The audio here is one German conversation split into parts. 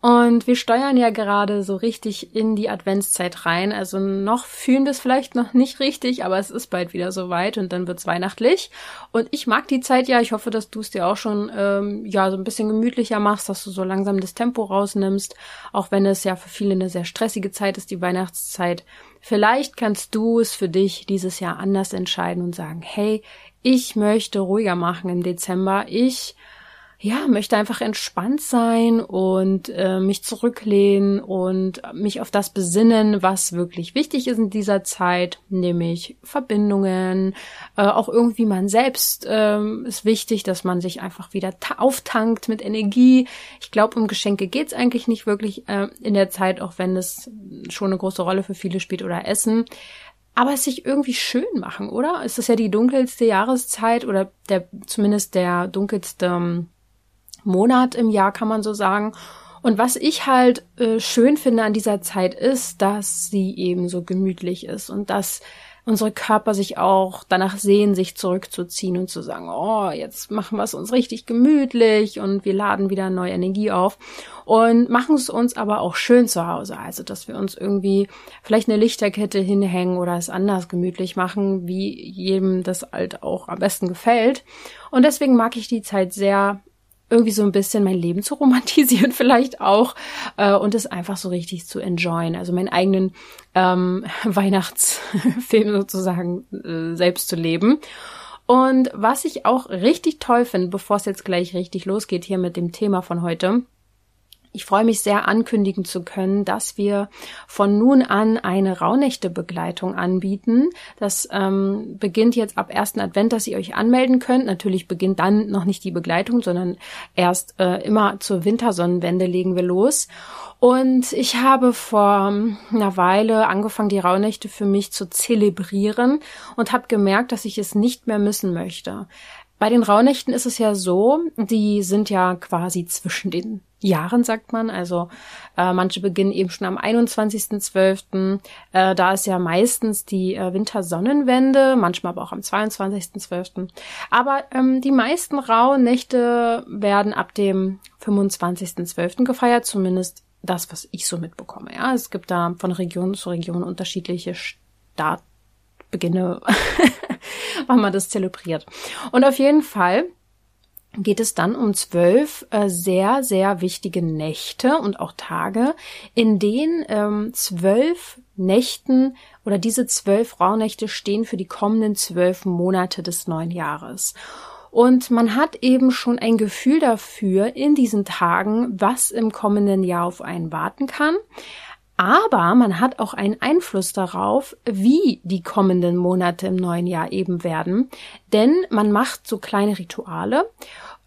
Und wir steuern ja gerade so richtig in die Adventszeit rein. Also noch fühlen wir es vielleicht noch nicht richtig, aber es ist bald wieder soweit und dann wird's weihnachtlich. Und ich mag die Zeit ja. Ich hoffe, dass du es dir auch schon ähm, ja so ein bisschen gemütlicher machst, dass du so langsam das Tempo rausnimmst, auch wenn es ja für viele eine sehr stressige Zeit ist, die Weihnachtszeit. Vielleicht kannst du es für dich dieses Jahr anders entscheiden und sagen, hey, ich möchte ruhiger machen im Dezember. Ich ja, möchte einfach entspannt sein und äh, mich zurücklehnen und mich auf das besinnen, was wirklich wichtig ist in dieser Zeit, nämlich Verbindungen, äh, auch irgendwie man selbst äh, ist wichtig, dass man sich einfach wieder auftankt mit Energie. Ich glaube, um Geschenke geht's eigentlich nicht wirklich äh, in der Zeit, auch wenn es schon eine große Rolle für viele spielt oder Essen aber es sich irgendwie schön machen, oder? Es ist ja die dunkelste Jahreszeit oder der zumindest der dunkelste ähm, Monat im Jahr, kann man so sagen. Und was ich halt äh, schön finde an dieser Zeit ist, dass sie eben so gemütlich ist und dass unsere Körper sich auch danach sehen, sich zurückzuziehen und zu sagen, oh, jetzt machen wir es uns richtig gemütlich und wir laden wieder neue Energie auf und machen es uns aber auch schön zu Hause. Also, dass wir uns irgendwie vielleicht eine Lichterkette hinhängen oder es anders gemütlich machen, wie jedem das halt auch am besten gefällt. Und deswegen mag ich die Zeit sehr, irgendwie so ein bisschen mein Leben zu romantisieren vielleicht auch äh, und es einfach so richtig zu enjoyen. Also meinen eigenen ähm, Weihnachtsfilm sozusagen äh, selbst zu leben. Und was ich auch richtig toll finde, bevor es jetzt gleich richtig losgeht hier mit dem Thema von heute, ich freue mich sehr ankündigen zu können, dass wir von nun an eine Rauhnächte-Begleitung anbieten. Das ähm, beginnt jetzt ab ersten Advent, dass ihr euch anmelden könnt. Natürlich beginnt dann noch nicht die Begleitung, sondern erst äh, immer zur Wintersonnenwende legen wir los. Und ich habe vor einer Weile angefangen, die Rauhnächte für mich zu zelebrieren und habe gemerkt, dass ich es nicht mehr missen möchte. Bei den Rauhnächten ist es ja so, die sind ja quasi zwischen den Jahren, sagt man. Also äh, manche beginnen eben schon am 21.12. Äh, da ist ja meistens die äh, Wintersonnenwende, manchmal aber auch am 22.12. Aber ähm, die meisten Rauhnächte werden ab dem 25.12. gefeiert, zumindest das, was ich so mitbekomme. Ja, es gibt da von Region zu Region unterschiedliche Startbeginne wann man das zelebriert. Und auf jeden Fall geht es dann um zwölf äh, sehr, sehr wichtige Nächte und auch Tage, in denen ähm, zwölf Nächten oder diese zwölf Rauhnächte stehen für die kommenden zwölf Monate des neuen Jahres. Und man hat eben schon ein Gefühl dafür in diesen Tagen, was im kommenden Jahr auf einen warten kann. Aber man hat auch einen Einfluss darauf, wie die kommenden Monate im neuen Jahr eben werden. Denn man macht so kleine Rituale,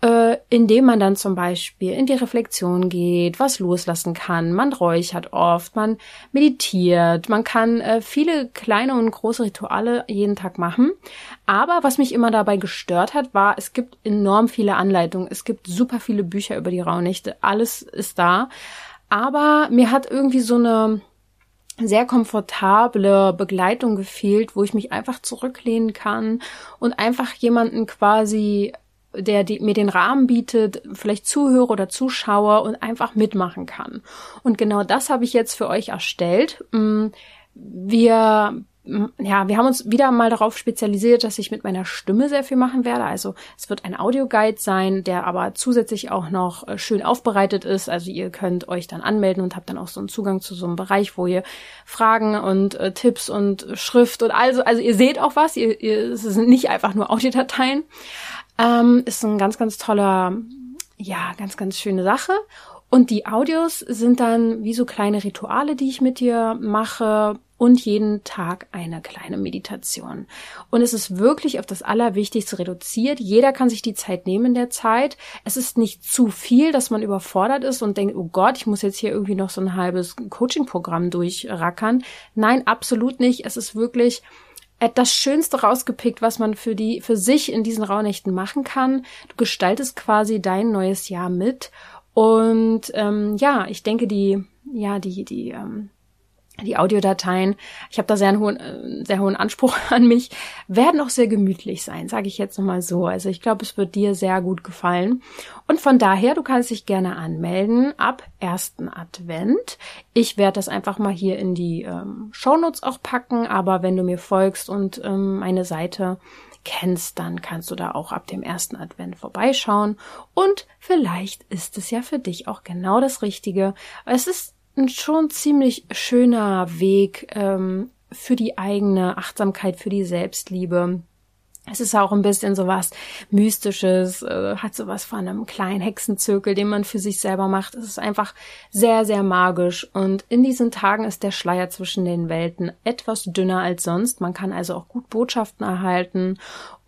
äh, indem man dann zum Beispiel in die Reflexion geht, was loslassen kann. Man räuchert oft, man meditiert, man kann äh, viele kleine und große Rituale jeden Tag machen. Aber was mich immer dabei gestört hat, war, es gibt enorm viele Anleitungen. Es gibt super viele Bücher über die Rauhnächte. Alles ist da. Aber mir hat irgendwie so eine sehr komfortable Begleitung gefehlt, wo ich mich einfach zurücklehnen kann und einfach jemanden quasi, der die, mir den Rahmen bietet, vielleicht zuhöre oder zuschaue und einfach mitmachen kann. Und genau das habe ich jetzt für euch erstellt. Mm, wir ja, wir haben uns wieder mal darauf spezialisiert, dass ich mit meiner Stimme sehr viel machen werde. Also es wird ein Audioguide sein, der aber zusätzlich auch noch äh, schön aufbereitet ist. Also ihr könnt euch dann anmelden und habt dann auch so einen Zugang zu so einem Bereich, wo ihr Fragen und äh, Tipps und Schrift und also, also ihr seht auch was. Ihr, ihr, es sind nicht einfach nur Audiodateien. Ähm, ist ein ganz, ganz toller, ja, ganz, ganz schöne Sache. Und die Audios sind dann wie so kleine Rituale, die ich mit dir mache und jeden Tag eine kleine Meditation. Und es ist wirklich auf das Allerwichtigste reduziert. Jeder kann sich die Zeit nehmen in der Zeit. Es ist nicht zu viel, dass man überfordert ist und denkt, oh Gott, ich muss jetzt hier irgendwie noch so ein halbes Coaching-Programm durchrackern. Nein, absolut nicht. Es ist wirklich das Schönste rausgepickt, was man für die, für sich in diesen Rauhnächten machen kann. Du gestaltest quasi dein neues Jahr mit. Und ähm, ja, ich denke, die, ja, die, die, ähm, die Audiodateien, ich habe da sehr einen hohen, äh, sehr hohen Anspruch an mich, werden auch sehr gemütlich sein, sage ich jetzt nochmal so. Also ich glaube, es wird dir sehr gut gefallen. Und von daher, du kannst dich gerne anmelden ab ersten Advent. Ich werde das einfach mal hier in die ähm, Shownotes auch packen, aber wenn du mir folgst und ähm, meine Seite kennst, dann kannst du da auch ab dem ersten Advent vorbeischauen. Und vielleicht ist es ja für dich auch genau das Richtige. Es ist ein schon ziemlich schöner Weg ähm, für die eigene Achtsamkeit, für die Selbstliebe. Es ist auch ein bisschen sowas Mystisches, äh, hat sowas von einem kleinen Hexenzirkel, den man für sich selber macht. Es ist einfach sehr, sehr magisch. Und in diesen Tagen ist der Schleier zwischen den Welten etwas dünner als sonst. Man kann also auch gut Botschaften erhalten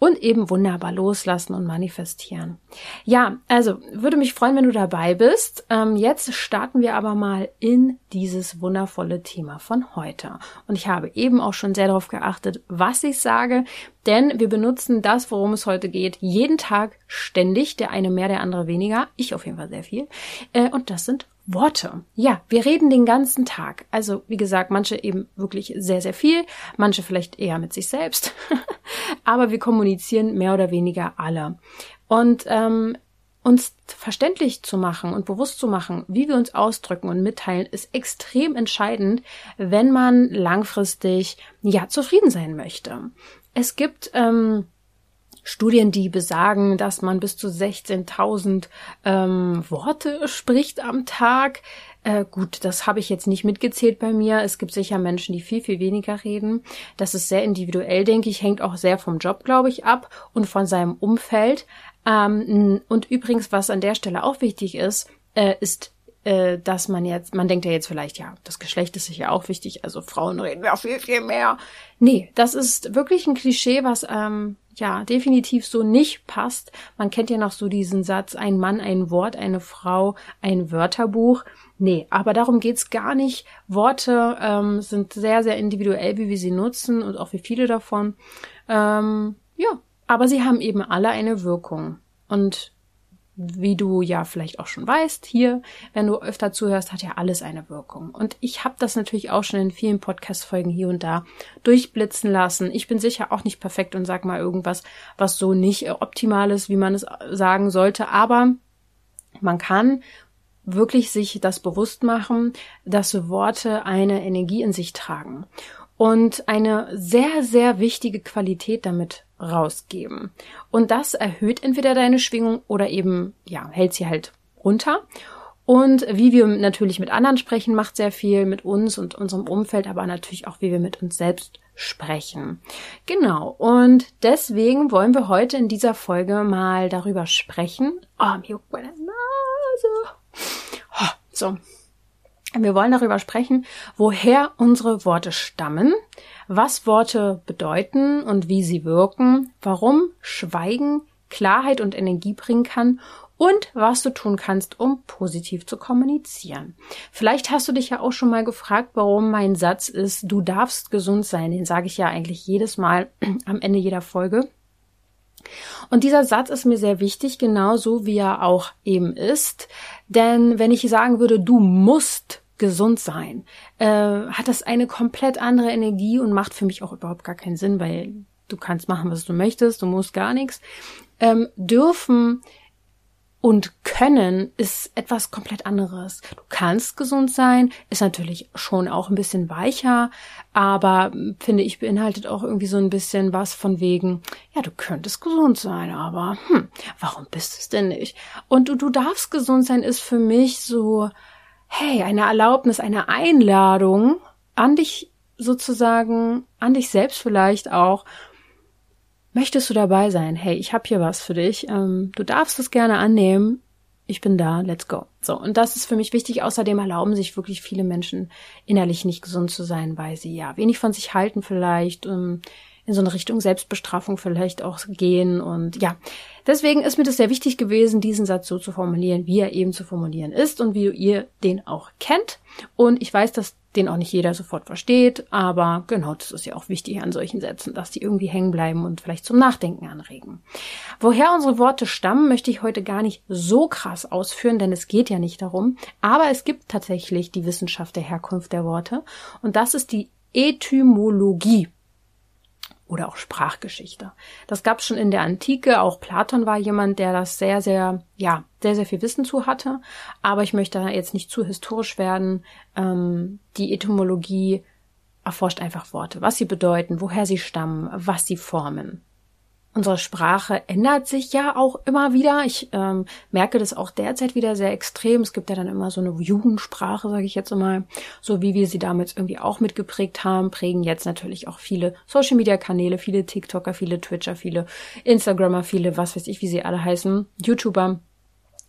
und eben wunderbar loslassen und manifestieren. Ja, also würde mich freuen, wenn du dabei bist. Ähm, jetzt starten wir aber mal in dieses wundervolle Thema von heute. Und ich habe eben auch schon sehr darauf geachtet, was ich sage, denn wir benutzen das, worum es heute geht, jeden Tag ständig, der eine mehr, der andere weniger. Ich auf jeden Fall sehr viel. Äh, und das sind Worte. Ja, wir reden den ganzen Tag. Also, wie gesagt, manche eben wirklich sehr, sehr viel, manche vielleicht eher mit sich selbst. Aber wir kommunizieren mehr oder weniger alle. Und ähm, uns verständlich zu machen und bewusst zu machen, wie wir uns ausdrücken und mitteilen, ist extrem entscheidend, wenn man langfristig ja zufrieden sein möchte. Es gibt ähm, Studien, die besagen, dass man bis zu 16.000 ähm, Worte spricht am Tag. Äh, gut, das habe ich jetzt nicht mitgezählt bei mir. Es gibt sicher Menschen, die viel, viel weniger reden. Das ist sehr individuell, denke ich, hängt auch sehr vom Job, glaube ich, ab und von seinem Umfeld. Ähm, und übrigens, was an der Stelle auch wichtig ist, äh, ist äh, dass man jetzt, man denkt ja jetzt vielleicht, ja, das Geschlecht ist sicher auch wichtig, also Frauen reden ja viel, viel mehr. Nee, das ist wirklich ein Klischee, was ähm, ja definitiv so nicht passt. Man kennt ja noch so diesen Satz, ein Mann, ein Wort, eine Frau, ein Wörterbuch. Nee, aber darum geht's gar nicht. Worte ähm, sind sehr, sehr individuell, wie wir sie nutzen und auch wie viele davon. Ähm, ja, aber sie haben eben alle eine Wirkung. Und wie du ja vielleicht auch schon weißt, hier, wenn du öfter zuhörst, hat ja alles eine Wirkung. Und ich habe das natürlich auch schon in vielen Podcast-Folgen hier und da durchblitzen lassen. Ich bin sicher auch nicht perfekt und sag mal irgendwas, was so nicht optimal ist, wie man es sagen sollte. Aber man kann wirklich sich das bewusst machen, dass Worte eine Energie in sich tragen und eine sehr, sehr wichtige Qualität damit rausgeben. Und das erhöht entweder deine Schwingung oder eben, ja, hält sie halt runter. Und wie wir natürlich mit anderen sprechen, macht sehr viel mit uns und unserem Umfeld, aber natürlich auch, wie wir mit uns selbst sprechen. Genau. Und deswegen wollen wir heute in dieser Folge mal darüber sprechen. Oh, mir juckt meine Nase. Oh, so. Wir wollen darüber sprechen, woher unsere Worte stammen, was Worte bedeuten und wie sie wirken, warum Schweigen Klarheit und Energie bringen kann und was du tun kannst, um positiv zu kommunizieren. Vielleicht hast du dich ja auch schon mal gefragt, warum mein Satz ist, du darfst gesund sein. Den sage ich ja eigentlich jedes Mal am Ende jeder Folge. Und dieser Satz ist mir sehr wichtig, genauso wie er auch eben ist. Denn wenn ich sagen würde, du musst gesund sein, äh, hat das eine komplett andere Energie und macht für mich auch überhaupt gar keinen Sinn, weil du kannst machen, was du möchtest, du musst gar nichts. Ähm, dürfen und können ist etwas komplett anderes. Du kannst gesund sein, ist natürlich schon auch ein bisschen weicher, aber finde ich beinhaltet auch irgendwie so ein bisschen was von wegen, ja, du könntest gesund sein, aber hm, warum bist es denn nicht? Und du, du darfst gesund sein ist für mich so, hey, eine Erlaubnis, eine Einladung an dich sozusagen, an dich selbst vielleicht auch. Möchtest du dabei sein? Hey, ich habe hier was für dich. Ähm, du darfst es gerne annehmen. Ich bin da, let's go. So, und das ist für mich wichtig. Außerdem erlauben sich wirklich viele Menschen innerlich nicht gesund zu sein, weil sie ja wenig von sich halten vielleicht, ähm, in so eine Richtung Selbstbestrafung vielleicht auch gehen. Und ja, deswegen ist mir das sehr wichtig gewesen, diesen Satz so zu formulieren, wie er eben zu formulieren ist und wie ihr den auch kennt. Und ich weiß, dass den auch nicht jeder sofort versteht, aber genau, das ist ja auch wichtig an solchen Sätzen, dass die irgendwie hängen bleiben und vielleicht zum Nachdenken anregen. Woher unsere Worte stammen, möchte ich heute gar nicht so krass ausführen, denn es geht ja nicht darum, aber es gibt tatsächlich die Wissenschaft der Herkunft der Worte und das ist die Etymologie oder auch Sprachgeschichte. Das gab es schon in der Antike. Auch Platon war jemand, der das sehr, sehr, ja, sehr, sehr viel Wissen zu hatte. Aber ich möchte jetzt nicht zu historisch werden. Ähm, die Etymologie erforscht einfach Worte, was sie bedeuten, woher sie stammen, was sie formen. Unsere Sprache ändert sich ja auch immer wieder. Ich ähm, merke das auch derzeit wieder sehr extrem. Es gibt ja dann immer so eine Jugendsprache, sage ich jetzt mal, so wie wir sie damals irgendwie auch mitgeprägt haben, prägen jetzt natürlich auch viele Social-Media-Kanäle, viele TikToker, viele Twitcher, viele Instagrammer, viele, was weiß ich, wie sie alle heißen, YouTuber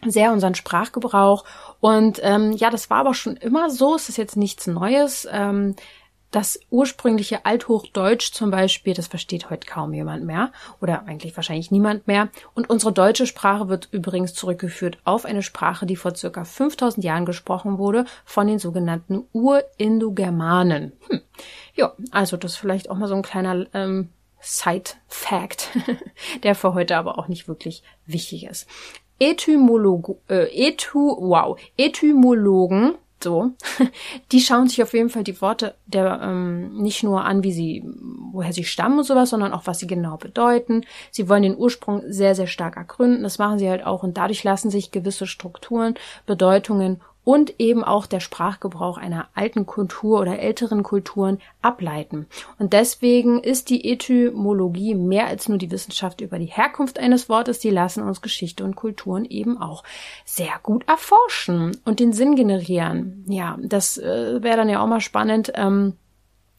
sehr unseren Sprachgebrauch. Und ähm, ja, das war aber schon immer so. Es ist jetzt nichts Neues. Ähm, das ursprüngliche Althochdeutsch zum Beispiel, das versteht heute kaum jemand mehr oder eigentlich wahrscheinlich niemand mehr. Und unsere deutsche Sprache wird übrigens zurückgeführt auf eine Sprache, die vor circa 5000 Jahren gesprochen wurde von den sogenannten Urindogermanen. Hm. Ja, also das ist vielleicht auch mal so ein kleiner ähm, Side-Fact, der für heute aber auch nicht wirklich wichtig ist. Etymologo, äh, Etu, wow, Etymologen so, die schauen sich auf jeden Fall die Worte der ähm, nicht nur an, wie sie, woher sie stammen und sowas, sondern auch was sie genau bedeuten. Sie wollen den Ursprung sehr, sehr stark ergründen. Das machen sie halt auch und dadurch lassen sich gewisse Strukturen, Bedeutungen und eben auch der Sprachgebrauch einer alten Kultur oder älteren Kulturen ableiten. Und deswegen ist die Etymologie mehr als nur die Wissenschaft über die Herkunft eines Wortes. Die lassen uns Geschichte und Kulturen eben auch sehr gut erforschen und den Sinn generieren. Ja, das äh, wäre dann ja auch mal spannend. Ähm,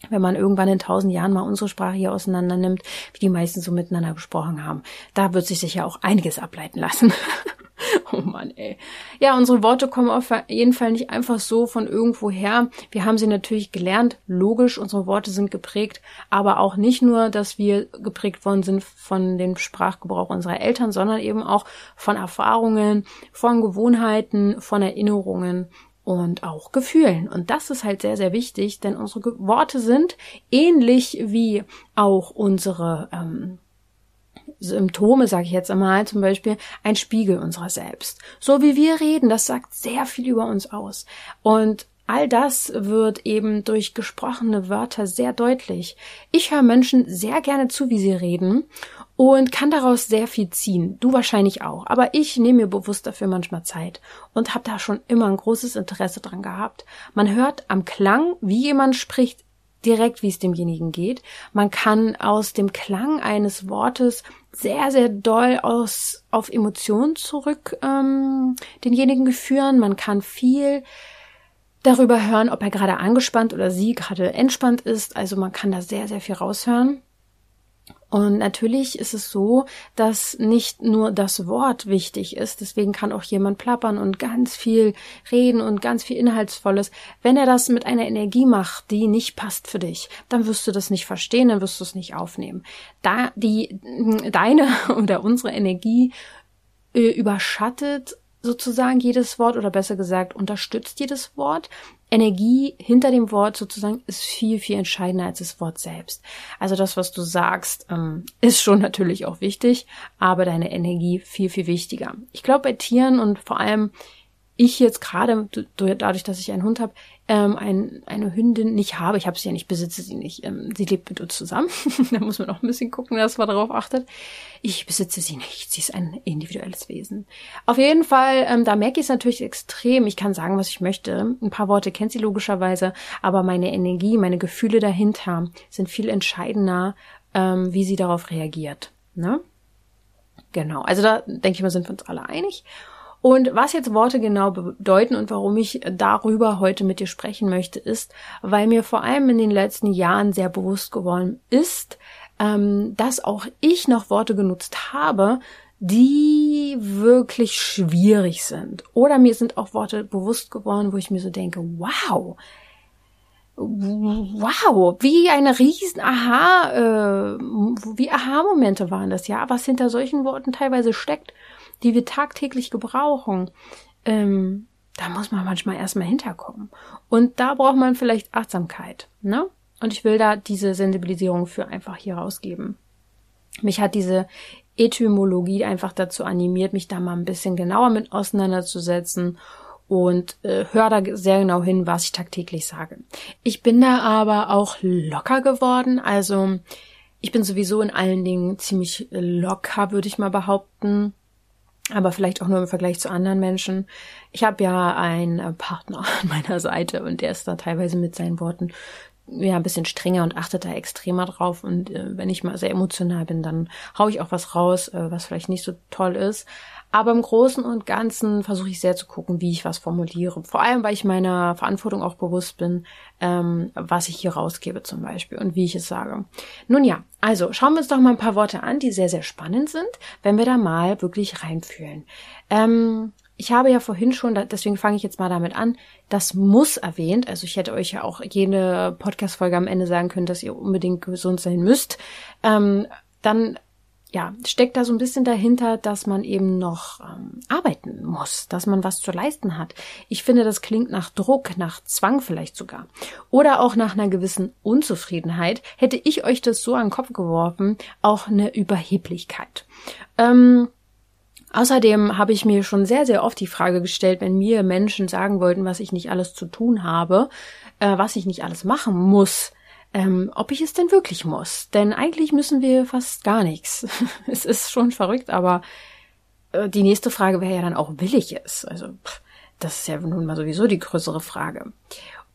wenn man irgendwann in tausend Jahren mal unsere Sprache hier auseinander nimmt, wie die meisten so miteinander gesprochen haben. Da wird sich sicher auch einiges ableiten lassen. oh Mann, ey. Ja, unsere Worte kommen auf jeden Fall nicht einfach so von irgendwo her. Wir haben sie natürlich gelernt, logisch, unsere Worte sind geprägt, aber auch nicht nur, dass wir geprägt worden sind von dem Sprachgebrauch unserer Eltern, sondern eben auch von Erfahrungen, von Gewohnheiten, von Erinnerungen und auch Gefühlen. Und das ist halt sehr, sehr wichtig, denn unsere Worte sind ähnlich wie auch unsere ähm, Symptome, sage ich jetzt einmal, zum Beispiel ein Spiegel unserer selbst. So wie wir reden, das sagt sehr viel über uns aus. Und all das wird eben durch gesprochene Wörter sehr deutlich. Ich höre Menschen sehr gerne zu, wie sie reden und kann daraus sehr viel ziehen. Du wahrscheinlich auch. Aber ich nehme mir bewusst dafür manchmal Zeit und habe da schon immer ein großes Interesse dran gehabt. Man hört am Klang, wie jemand spricht, direkt, wie es demjenigen geht. Man kann aus dem Klang eines Wortes sehr, sehr doll aus, auf Emotionen zurück ähm, denjenigen führen. Man kann viel darüber hören, ob er gerade angespannt oder sie gerade entspannt ist. Also man kann da sehr, sehr viel raushören. Und natürlich ist es so, dass nicht nur das Wort wichtig ist, deswegen kann auch jemand plappern und ganz viel reden und ganz viel Inhaltsvolles. Wenn er das mit einer Energie macht, die nicht passt für dich, dann wirst du das nicht verstehen, dann wirst du es nicht aufnehmen. Da die deine oder unsere Energie äh, überschattet sozusagen jedes Wort oder besser gesagt unterstützt jedes Wort. Energie hinter dem Wort sozusagen ist viel, viel entscheidender als das Wort selbst. Also das, was du sagst, ähm, ist schon natürlich auch wichtig, aber deine Energie viel, viel wichtiger. Ich glaube, bei Tieren und vor allem ich jetzt gerade, dadurch, dass ich einen Hund habe, ähm, ein, eine Hündin nicht habe. Ich habe sie ja nicht, besitze sie nicht. Ähm, sie lebt mit uns zusammen. da muss man auch ein bisschen gucken, dass man darauf achtet. Ich besitze sie nicht. Sie ist ein individuelles Wesen. Auf jeden Fall, ähm, da merke ich es natürlich extrem. Ich kann sagen, was ich möchte. Ein paar Worte kennt sie logischerweise, aber meine Energie, meine Gefühle dahinter sind viel entscheidender, ähm, wie sie darauf reagiert. Ne? Genau. Also da denke ich mal, sind wir uns alle einig. Und was jetzt Worte genau bedeuten und warum ich darüber heute mit dir sprechen möchte, ist, weil mir vor allem in den letzten Jahren sehr bewusst geworden ist, ähm, dass auch ich noch Worte genutzt habe, die wirklich schwierig sind. Oder mir sind auch Worte bewusst geworden, wo ich mir so denke, wow, wow, wie eine riesen Aha, äh, wie Aha-Momente waren das, ja, was hinter solchen Worten teilweise steckt, die wir tagtäglich gebrauchen. Ähm, da muss man manchmal erstmal hinterkommen. Und da braucht man vielleicht Achtsamkeit, ne? Und ich will da diese Sensibilisierung für einfach hier rausgeben. Mich hat diese Etymologie einfach dazu animiert, mich da mal ein bisschen genauer mit auseinanderzusetzen und äh, höre da sehr genau hin, was ich tagtäglich sage. Ich bin da aber auch locker geworden, also ich bin sowieso in allen Dingen ziemlich locker, würde ich mal behaupten aber vielleicht auch nur im Vergleich zu anderen Menschen. Ich habe ja einen äh, Partner an meiner Seite und der ist da teilweise mit seinen Worten ja ein bisschen strenger und achtet da extremer drauf und äh, wenn ich mal sehr emotional bin, dann hau ich auch was raus, äh, was vielleicht nicht so toll ist. Aber im Großen und Ganzen versuche ich sehr zu gucken, wie ich was formuliere. Vor allem, weil ich meiner Verantwortung auch bewusst bin, ähm, was ich hier rausgebe zum Beispiel und wie ich es sage. Nun ja, also schauen wir uns doch mal ein paar Worte an, die sehr, sehr spannend sind, wenn wir da mal wirklich reinfühlen. Ähm, ich habe ja vorhin schon, deswegen fange ich jetzt mal damit an, das muss erwähnt. Also ich hätte euch ja auch jede Podcast-Folge am Ende sagen können, dass ihr unbedingt gesund sein müsst. Ähm, dann ja, steckt da so ein bisschen dahinter, dass man eben noch ähm, arbeiten muss, dass man was zu leisten hat. Ich finde, das klingt nach Druck, nach Zwang vielleicht sogar. Oder auch nach einer gewissen Unzufriedenheit. Hätte ich euch das so an den Kopf geworfen, auch eine Überheblichkeit. Ähm, Außerdem habe ich mir schon sehr, sehr oft die Frage gestellt, wenn mir Menschen sagen wollten, was ich nicht alles zu tun habe, äh, was ich nicht alles machen muss, ähm, ob ich es denn wirklich muss. Denn eigentlich müssen wir fast gar nichts. es ist schon verrückt, aber äh, die nächste Frage wäre ja dann auch, will ich es? Also, pff, das ist ja nun mal sowieso die größere Frage.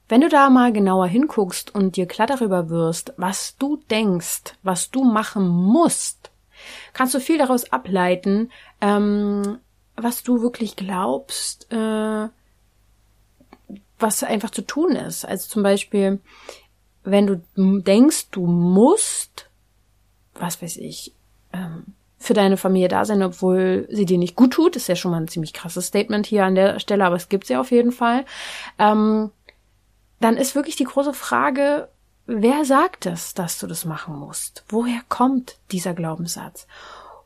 Wenn du da mal genauer hinguckst und dir klar darüber wirst, was du denkst, was du machen musst, kannst du viel daraus ableiten, ähm, was du wirklich glaubst, äh, was einfach zu tun ist. Also zum Beispiel, wenn du denkst, du musst, was weiß ich, ähm, für deine Familie da sein, obwohl sie dir nicht gut tut, ist ja schon mal ein ziemlich krasses Statement hier an der Stelle, aber es gibt ja auf jeden Fall. Ähm, dann ist wirklich die große Frage, wer sagt es, dass du das machen musst? Woher kommt dieser Glaubenssatz?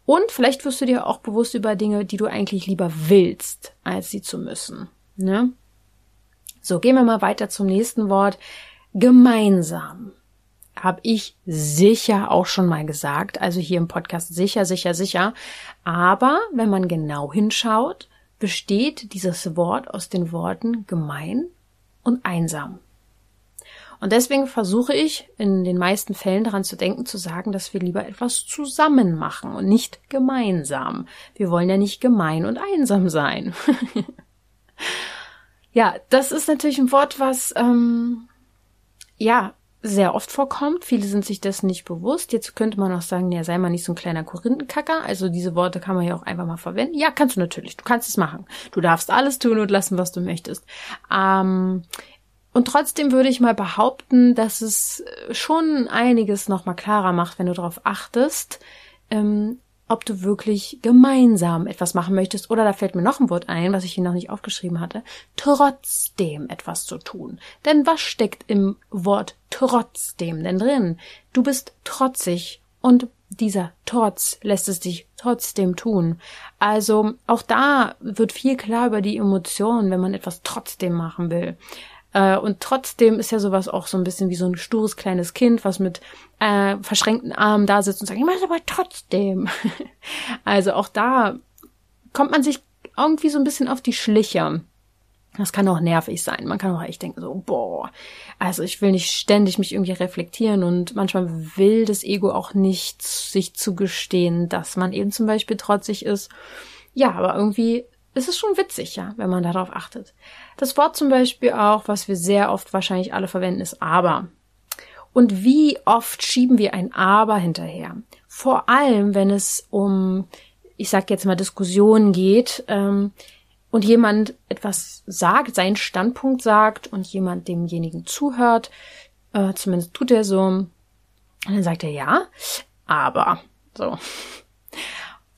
Und vielleicht wirst du dir auch bewusst über Dinge, die du eigentlich lieber willst, als sie zu müssen. Ne? So, gehen wir mal weiter zum nächsten Wort gemeinsam. Habe ich sicher auch schon mal gesagt, also hier im Podcast sicher, sicher, sicher. Aber wenn man genau hinschaut, besteht dieses Wort aus den Worten gemein und einsam. Und deswegen versuche ich in den meisten Fällen daran zu denken, zu sagen, dass wir lieber etwas zusammen machen und nicht gemeinsam. Wir wollen ja nicht gemein und einsam sein. ja, das ist natürlich ein Wort, was ähm, ja, sehr oft vorkommt. Viele sind sich das nicht bewusst. Jetzt könnte man auch sagen, ja, sei mal nicht so ein kleiner Korinthenkacker. Also diese Worte kann man ja auch einfach mal verwenden. Ja, kannst du natürlich. Du kannst es machen. Du darfst alles tun und lassen, was du möchtest. Ähm, und trotzdem würde ich mal behaupten, dass es schon einiges nochmal klarer macht, wenn du darauf achtest, ähm, ob du wirklich gemeinsam etwas machen möchtest oder da fällt mir noch ein Wort ein, was ich hier noch nicht aufgeschrieben hatte, trotzdem etwas zu tun. Denn was steckt im Wort trotzdem denn drin? Du bist trotzig und dieser Trotz lässt es dich trotzdem tun. Also auch da wird viel klar über die Emotionen, wenn man etwas trotzdem machen will. Äh, und trotzdem ist ja sowas auch so ein bisschen wie so ein stures kleines Kind, was mit äh, verschränkten Armen da sitzt und sagt, ich mach's aber trotzdem. also auch da kommt man sich irgendwie so ein bisschen auf die Schliche. Das kann auch nervig sein. Man kann auch echt denken so, boah, also ich will nicht ständig mich irgendwie reflektieren und manchmal will das Ego auch nicht sich zugestehen, dass man eben zum Beispiel trotzig ist. Ja, aber irgendwie ist es schon witzig, ja, wenn man darauf achtet. Das Wort zum Beispiel auch, was wir sehr oft wahrscheinlich alle verwenden, ist aber. Und wie oft schieben wir ein aber hinterher? Vor allem, wenn es um, ich sag jetzt mal, Diskussionen geht ähm, und jemand etwas sagt, seinen Standpunkt sagt und jemand demjenigen zuhört, äh, zumindest tut er so, und dann sagt er ja, aber so.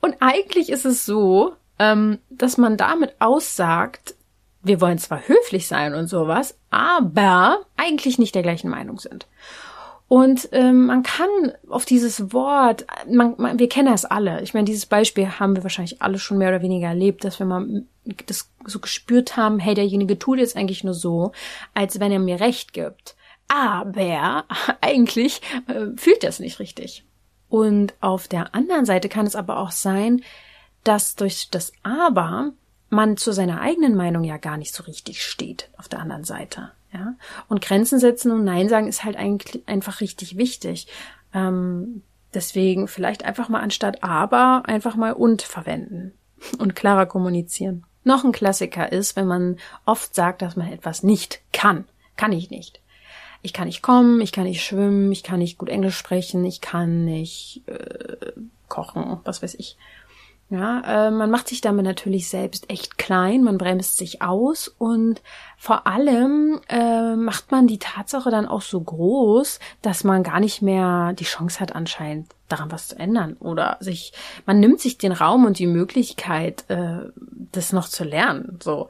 Und eigentlich ist es so, ähm, dass man damit aussagt, wir wollen zwar höflich sein und sowas, aber eigentlich nicht der gleichen Meinung sind. Und ähm, man kann auf dieses Wort, man, man, wir kennen das alle. Ich meine, dieses Beispiel haben wir wahrscheinlich alle schon mehr oder weniger erlebt, dass wir mal das so gespürt haben, hey, derjenige tut jetzt eigentlich nur so, als wenn er mir Recht gibt. Aber eigentlich äh, fühlt er es nicht richtig. Und auf der anderen Seite kann es aber auch sein, dass durch das Aber man zu seiner eigenen Meinung ja gar nicht so richtig steht auf der anderen Seite. Ja? Und Grenzen setzen und Nein sagen ist halt eigentlich einfach richtig wichtig. Ähm, deswegen vielleicht einfach mal anstatt aber einfach mal und verwenden und klarer kommunizieren. Noch ein Klassiker ist, wenn man oft sagt, dass man etwas nicht kann. Kann ich nicht. Ich kann nicht kommen, ich kann nicht schwimmen, ich kann nicht gut Englisch sprechen, ich kann nicht äh, kochen, was weiß ich. Ja, äh, man macht sich damit natürlich selbst echt klein, man bremst sich aus und vor allem äh, macht man die Tatsache dann auch so groß, dass man gar nicht mehr die Chance hat anscheinend daran was zu ändern oder sich man nimmt sich den Raum und die Möglichkeit, äh, das noch zu lernen. So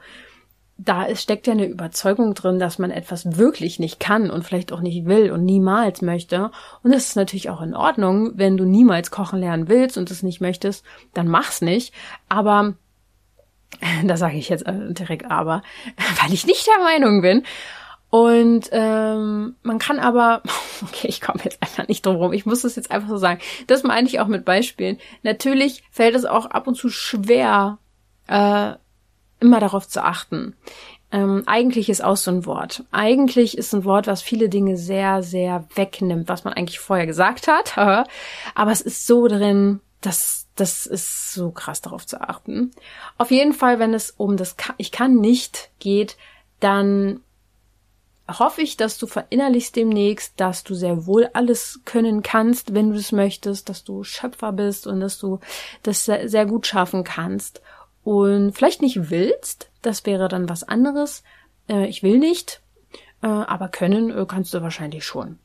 da ist, steckt ja eine Überzeugung drin, dass man etwas wirklich nicht kann und vielleicht auch nicht will und niemals möchte. Und das ist natürlich auch in Ordnung, wenn du niemals kochen lernen willst und es nicht möchtest, dann mach's nicht. Aber da sage ich jetzt äh, direkt aber, weil ich nicht der Meinung bin. Und ähm, man kann aber, okay, ich komme jetzt einfach nicht drum rum, ich muss das jetzt einfach so sagen. Das meine ich auch mit Beispielen. Natürlich fällt es auch ab und zu schwer, äh, immer darauf zu achten. Ähm, eigentlich ist auch so ein Wort. Eigentlich ist ein Wort, was viele Dinge sehr, sehr wegnimmt, was man eigentlich vorher gesagt hat. Aber es ist so drin, dass das ist so krass darauf zu achten. Auf jeden Fall, wenn es um das Ich kann nicht geht, dann hoffe ich, dass du verinnerlichst demnächst, dass du sehr wohl alles können kannst, wenn du das möchtest, dass du Schöpfer bist und dass du das sehr, sehr gut schaffen kannst und vielleicht nicht willst, das wäre dann was anderes. Äh, ich will nicht, äh, aber können äh, kannst du wahrscheinlich schon.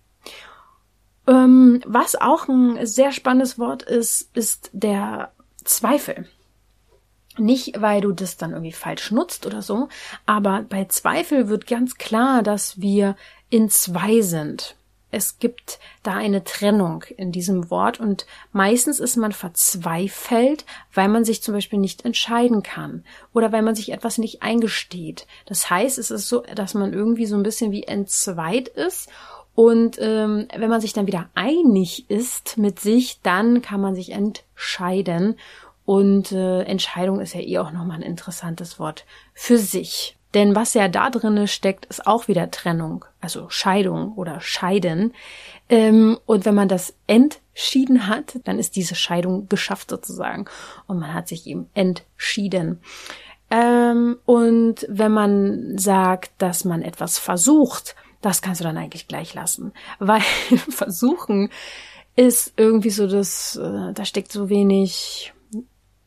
Ähm, was auch ein sehr spannendes Wort ist, ist der Zweifel. Nicht, weil du das dann irgendwie falsch nutzt oder so, aber bei Zweifel wird ganz klar, dass wir in zwei sind es gibt da eine Trennung in diesem Wort und meistens ist man verzweifelt, weil man sich zum Beispiel nicht entscheiden kann oder weil man sich etwas nicht eingesteht. Das heißt, es ist so, dass man irgendwie so ein bisschen wie entzweit ist und ähm, wenn man sich dann wieder einig ist mit sich, dann kann man sich entscheiden. Und äh, Entscheidung ist ja eh auch nochmal ein interessantes Wort für sich. Denn was ja da drinne steckt, ist auch wieder Trennung, also Scheidung oder Scheiden. Ähm, und wenn man das entschieden hat, dann ist diese Scheidung geschafft sozusagen. Und man hat sich eben entschieden. Ähm, und wenn man sagt, dass man etwas versucht, das kannst du dann eigentlich gleich lassen. Weil versuchen ist irgendwie so das, äh, da steckt so wenig,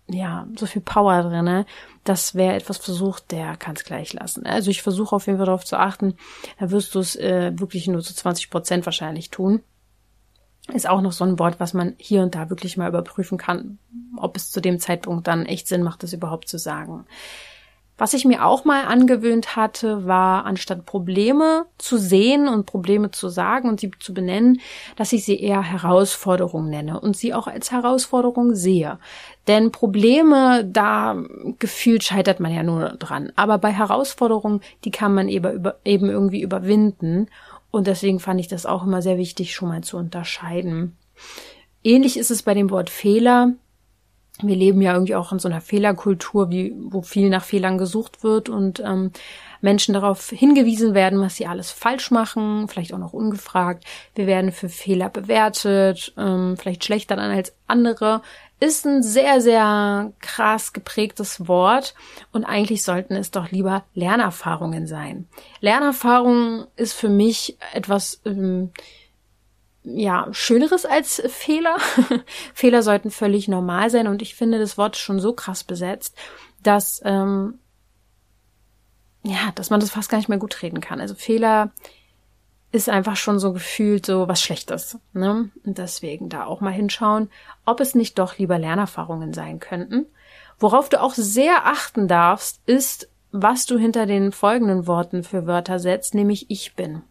ja, so viel Power drinne dass wer etwas versucht, der kann es gleich lassen. Also ich versuche auf jeden Fall darauf zu achten, da wirst du es äh, wirklich nur zu 20 Prozent wahrscheinlich tun. Ist auch noch so ein Wort, was man hier und da wirklich mal überprüfen kann, ob es zu dem Zeitpunkt dann echt Sinn macht, das überhaupt zu sagen. Was ich mir auch mal angewöhnt hatte, war, anstatt Probleme zu sehen und Probleme zu sagen und sie zu benennen, dass ich sie eher Herausforderung nenne und sie auch als Herausforderung sehe. Denn Probleme, da gefühlt scheitert man ja nur dran. Aber bei Herausforderungen, die kann man eben, eben irgendwie überwinden. Und deswegen fand ich das auch immer sehr wichtig, schon mal zu unterscheiden. Ähnlich ist es bei dem Wort Fehler wir leben ja irgendwie auch in so einer Fehlerkultur, wie, wo viel nach Fehlern gesucht wird und ähm, Menschen darauf hingewiesen werden, was sie alles falsch machen, vielleicht auch noch ungefragt. Wir werden für Fehler bewertet, ähm, vielleicht schlechter dann als andere. Ist ein sehr, sehr krass geprägtes Wort und eigentlich sollten es doch lieber Lernerfahrungen sein. Lernerfahrung ist für mich etwas, ähm, ja, Schöneres als Fehler. Fehler sollten völlig normal sein und ich finde das Wort schon so krass besetzt, dass, ähm, ja, dass man das fast gar nicht mehr gut reden kann. Also Fehler ist einfach schon so gefühlt so was Schlechtes. Ne? Und deswegen da auch mal hinschauen, ob es nicht doch lieber Lernerfahrungen sein könnten. Worauf du auch sehr achten darfst, ist, was du hinter den folgenden Worten für Wörter setzt, nämlich ich bin.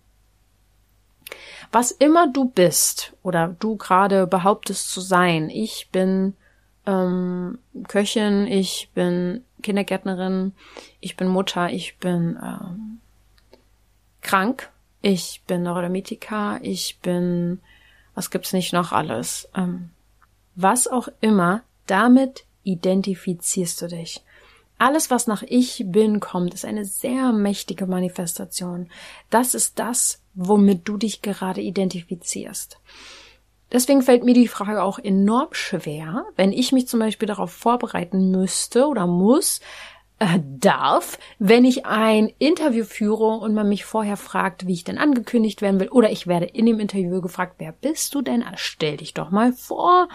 Was immer du bist oder du gerade behauptest zu sein, ich bin ähm, Köchin, ich bin Kindergärtnerin, ich bin Mutter, ich bin ähm, krank, ich bin Neurodermitiker, ich bin, was gibt's nicht noch alles? Ähm, was auch immer, damit identifizierst du dich. Alles, was nach Ich bin kommt, ist eine sehr mächtige Manifestation. Das ist das, womit du dich gerade identifizierst. Deswegen fällt mir die Frage auch enorm schwer, wenn ich mich zum Beispiel darauf vorbereiten müsste oder muss, äh, darf, wenn ich ein Interview führe und man mich vorher fragt, wie ich denn angekündigt werden will, oder ich werde in dem Interview gefragt, wer bist du denn? Stell dich doch mal vor.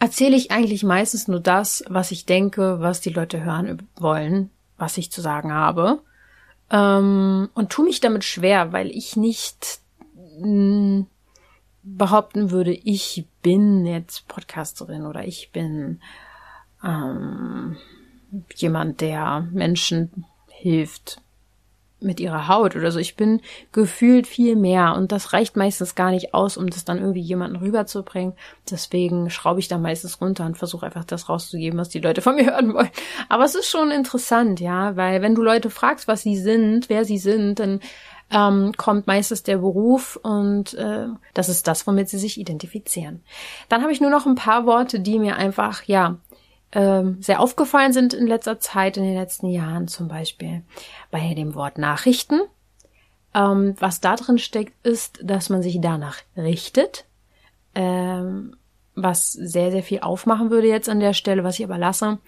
Erzähle ich eigentlich meistens nur das, was ich denke, was die Leute hören wollen, was ich zu sagen habe. Ähm, und tu mich damit schwer, weil ich nicht hm, behaupten würde, ich bin jetzt Podcasterin oder ich bin ähm, jemand, der Menschen hilft mit ihrer Haut oder so. Ich bin gefühlt viel mehr und das reicht meistens gar nicht aus, um das dann irgendwie jemanden rüberzubringen. Deswegen schraube ich da meistens runter und versuche einfach das rauszugeben, was die Leute von mir hören wollen. Aber es ist schon interessant, ja, weil wenn du Leute fragst, was sie sind, wer sie sind, dann ähm, kommt meistens der Beruf und äh, das ist das, womit sie sich identifizieren. Dann habe ich nur noch ein paar Worte, die mir einfach, ja, ähm, sehr aufgefallen sind in letzter Zeit, in den letzten Jahren zum Beispiel bei dem Wort Nachrichten. Ähm, was da drin steckt, ist, dass man sich danach richtet, ähm, was sehr, sehr viel aufmachen würde jetzt an der Stelle, was ich aber lasse.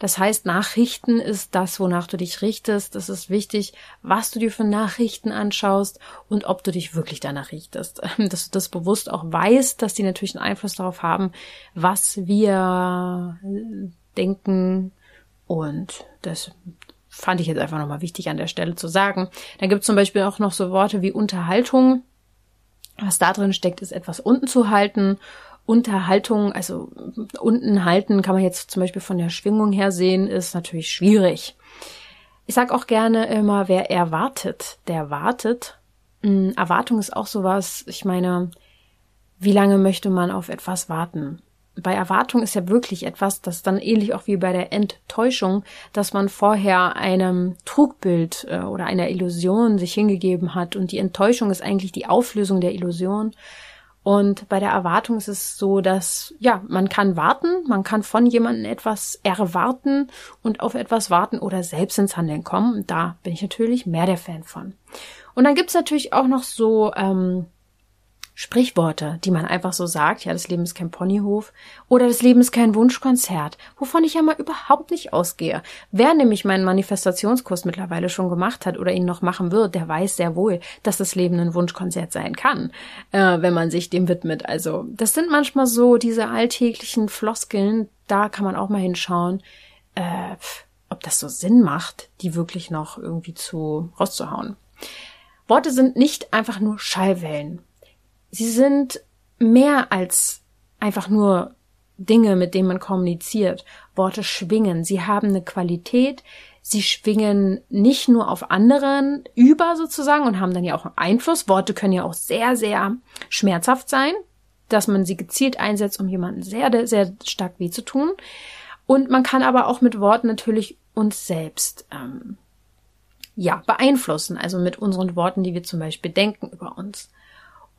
Das heißt, Nachrichten ist das, wonach du dich richtest. Es ist wichtig, was du dir für Nachrichten anschaust und ob du dich wirklich danach richtest. Dass du das bewusst auch weißt, dass die natürlich einen Einfluss darauf haben, was wir denken. Und das fand ich jetzt einfach nochmal wichtig an der Stelle zu sagen. Dann gibt es zum Beispiel auch noch so Worte wie Unterhaltung. Was da drin steckt, ist etwas unten zu halten Unterhaltung, also unten halten kann man jetzt zum Beispiel von der Schwingung her sehen, ist natürlich schwierig. Ich sag auch gerne immer, wer erwartet, der wartet. Hm, Erwartung ist auch sowas, ich meine, wie lange möchte man auf etwas warten? Bei Erwartung ist ja wirklich etwas, das dann ähnlich auch wie bei der Enttäuschung, dass man vorher einem Trugbild äh, oder einer Illusion sich hingegeben hat und die Enttäuschung ist eigentlich die Auflösung der Illusion. Und bei der Erwartung ist es so, dass, ja, man kann warten, man kann von jemandem etwas erwarten und auf etwas warten oder selbst ins Handeln kommen. Da bin ich natürlich mehr der Fan von. Und dann gibt's natürlich auch noch so ähm, Sprichworte, die man einfach so sagt, ja, das Leben ist kein Ponyhof oder das Leben ist kein Wunschkonzert, wovon ich ja mal überhaupt nicht ausgehe. Wer nämlich meinen Manifestationskurs mittlerweile schon gemacht hat oder ihn noch machen wird, der weiß sehr wohl, dass das Leben ein Wunschkonzert sein kann, äh, wenn man sich dem widmet. Also das sind manchmal so diese alltäglichen Floskeln, da kann man auch mal hinschauen, äh, ob das so Sinn macht, die wirklich noch irgendwie zu rauszuhauen. Worte sind nicht einfach nur Schallwellen sie sind mehr als einfach nur Dinge, mit denen man kommuniziert. Worte schwingen, sie haben eine Qualität, sie schwingen nicht nur auf anderen über sozusagen und haben dann ja auch Einfluss. Worte können ja auch sehr, sehr schmerzhaft sein, dass man sie gezielt einsetzt, um jemanden sehr, sehr stark weh zu tun. Und man kann aber auch mit Worten natürlich uns selbst ähm, ja beeinflussen, also mit unseren Worten, die wir zum Beispiel denken über uns.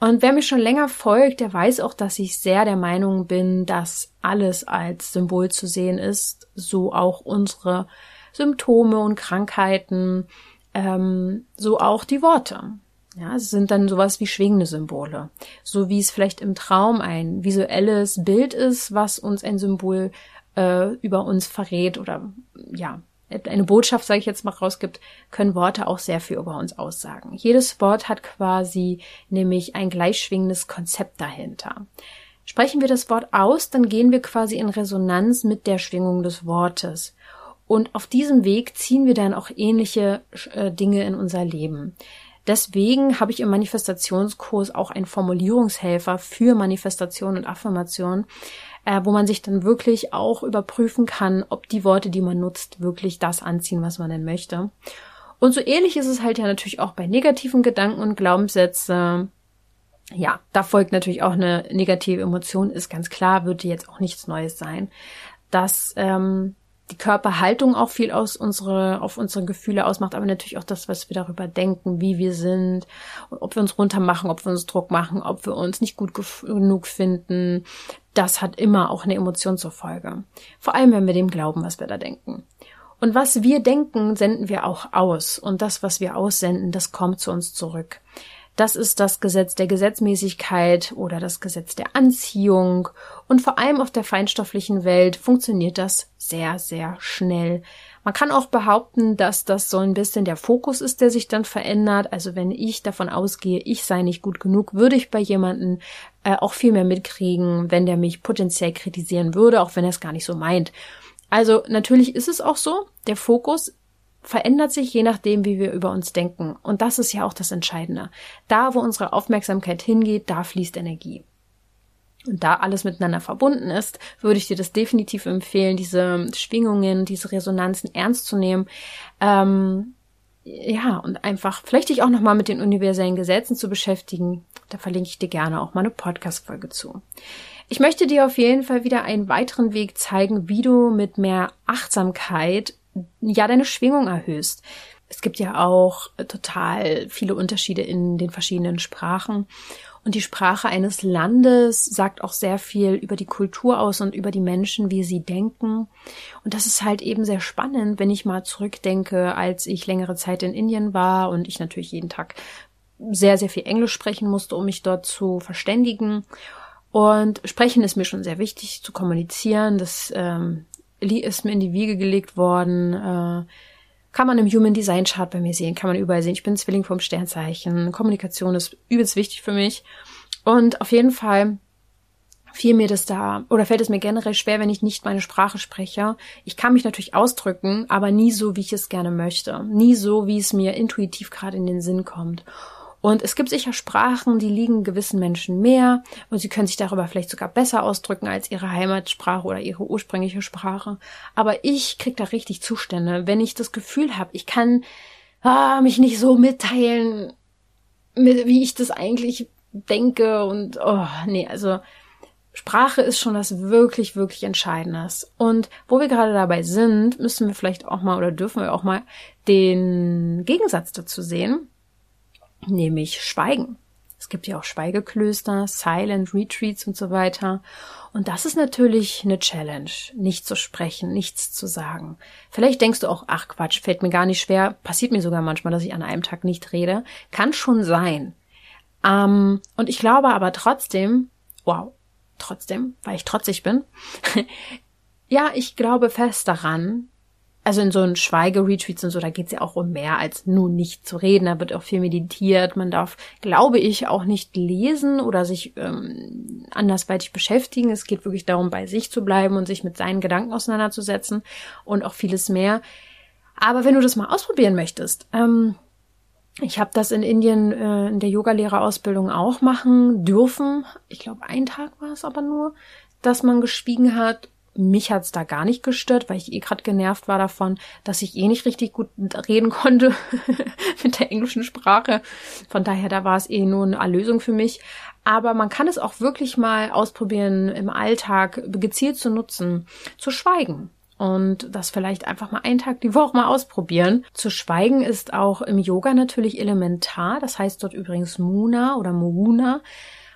Und wer mir schon länger folgt, der weiß auch, dass ich sehr der Meinung bin, dass alles als Symbol zu sehen ist, so auch unsere Symptome und Krankheiten, ähm, so auch die Worte. Ja, es sind dann sowas wie schwingende Symbole. So wie es vielleicht im Traum ein visuelles Bild ist, was uns ein Symbol äh, über uns verrät oder ja, eine Botschaft, sage ich jetzt mal, rausgibt, können Worte auch sehr viel über uns aussagen. Jedes Wort hat quasi nämlich ein gleichschwingendes Konzept dahinter. Sprechen wir das Wort aus, dann gehen wir quasi in Resonanz mit der Schwingung des Wortes. Und auf diesem Weg ziehen wir dann auch ähnliche äh, Dinge in unser Leben. Deswegen habe ich im Manifestationskurs auch einen Formulierungshelfer für Manifestation und Affirmation, äh, wo man sich dann wirklich auch überprüfen kann, ob die Worte, die man nutzt, wirklich das anziehen, was man denn möchte. Und so ähnlich ist es halt ja natürlich auch bei negativen Gedanken und Glaubenssätzen. Ja, da folgt natürlich auch eine negative Emotion, ist ganz klar, würde jetzt auch nichts Neues sein. Dass ähm, die Körperhaltung auch viel aus unsere, auf unsere Gefühle ausmacht, aber natürlich auch das, was wir darüber denken, wie wir sind, ob wir uns runtermachen, ob wir uns Druck machen, ob wir uns nicht gut genug finden. Das hat immer auch eine Emotion zur Folge. Vor allem, wenn wir dem glauben, was wir da denken. Und was wir denken, senden wir auch aus. Und das, was wir aussenden, das kommt zu uns zurück. Das ist das Gesetz der Gesetzmäßigkeit oder das Gesetz der Anziehung. Und vor allem auf der feinstofflichen Welt funktioniert das sehr, sehr schnell. Man kann auch behaupten, dass das so ein bisschen der Fokus ist, der sich dann verändert. Also wenn ich davon ausgehe, ich sei nicht gut genug, würde ich bei jemandem äh, auch viel mehr mitkriegen, wenn der mich potenziell kritisieren würde, auch wenn er es gar nicht so meint. Also natürlich ist es auch so, der Fokus verändert sich je nachdem, wie wir über uns denken. Und das ist ja auch das Entscheidende. Da, wo unsere Aufmerksamkeit hingeht, da fließt Energie. Und da alles miteinander verbunden ist, würde ich dir das definitiv empfehlen, diese Schwingungen, diese Resonanzen ernst zu nehmen. Ähm, ja, und einfach vielleicht dich auch nochmal mit den universellen Gesetzen zu beschäftigen. Da verlinke ich dir gerne auch mal eine Podcast-Folge zu. Ich möchte dir auf jeden Fall wieder einen weiteren Weg zeigen, wie du mit mehr Achtsamkeit ja deine Schwingung erhöhst. Es gibt ja auch total viele Unterschiede in den verschiedenen Sprachen. Und die Sprache eines Landes sagt auch sehr viel über die Kultur aus und über die Menschen, wie sie denken. Und das ist halt eben sehr spannend, wenn ich mal zurückdenke, als ich längere Zeit in Indien war und ich natürlich jeden Tag sehr, sehr viel Englisch sprechen musste, um mich dort zu verständigen. Und sprechen ist mir schon sehr wichtig zu kommunizieren. Das ähm, ist mir in die Wiege gelegt worden. Äh, kann man im Human Design Chart bei mir sehen, kann man überall sehen. Ich bin Zwilling vom Sternzeichen. Kommunikation ist übelst wichtig für mich. Und auf jeden Fall fiel mir das da, oder fällt es mir generell schwer, wenn ich nicht meine Sprache spreche. Ich kann mich natürlich ausdrücken, aber nie so, wie ich es gerne möchte. Nie so, wie es mir intuitiv gerade in den Sinn kommt. Und es gibt sicher Sprachen, die liegen gewissen Menschen mehr und sie können sich darüber vielleicht sogar besser ausdrücken als ihre Heimatsprache oder ihre ursprüngliche Sprache. Aber ich krieg da richtig Zustände, wenn ich das Gefühl habe, ich kann ah, mich nicht so mitteilen, mit, wie ich das eigentlich denke und oh, nee, also Sprache ist schon was wirklich, wirklich Entscheidendes. Und wo wir gerade dabei sind, müssen wir vielleicht auch mal oder dürfen wir auch mal den Gegensatz dazu sehen nämlich Schweigen. Es gibt ja auch Schweigeklöster, Silent Retreats und so weiter. Und das ist natürlich eine Challenge, nicht zu sprechen, nichts zu sagen. Vielleicht denkst du auch, ach Quatsch, fällt mir gar nicht schwer, passiert mir sogar manchmal, dass ich an einem Tag nicht rede. Kann schon sein. Ähm, und ich glaube aber trotzdem, wow, trotzdem, weil ich trotzig bin, ja, ich glaube fest daran, also in so einen Schweigeretreats und so, da geht's ja auch um mehr als nur nicht zu reden. Da wird auch viel meditiert. Man darf, glaube ich, auch nicht lesen oder sich ähm, andersweitig beschäftigen. Es geht wirklich darum, bei sich zu bleiben und sich mit seinen Gedanken auseinanderzusetzen und auch vieles mehr. Aber wenn du das mal ausprobieren möchtest, ähm, ich habe das in Indien äh, in der Yogalehrerausbildung auch machen dürfen. Ich glaube, ein Tag war es aber nur, dass man geschwiegen hat mich hat's da gar nicht gestört, weil ich eh gerade genervt war davon, dass ich eh nicht richtig gut reden konnte mit der englischen Sprache. Von daher, da war es eh nur eine Erlösung für mich. Aber man kann es auch wirklich mal ausprobieren, im Alltag gezielt zu nutzen, zu schweigen. Und das vielleicht einfach mal einen Tag die Woche mal ausprobieren. Zu schweigen ist auch im Yoga natürlich elementar. Das heißt dort übrigens Muna oder Mohuna.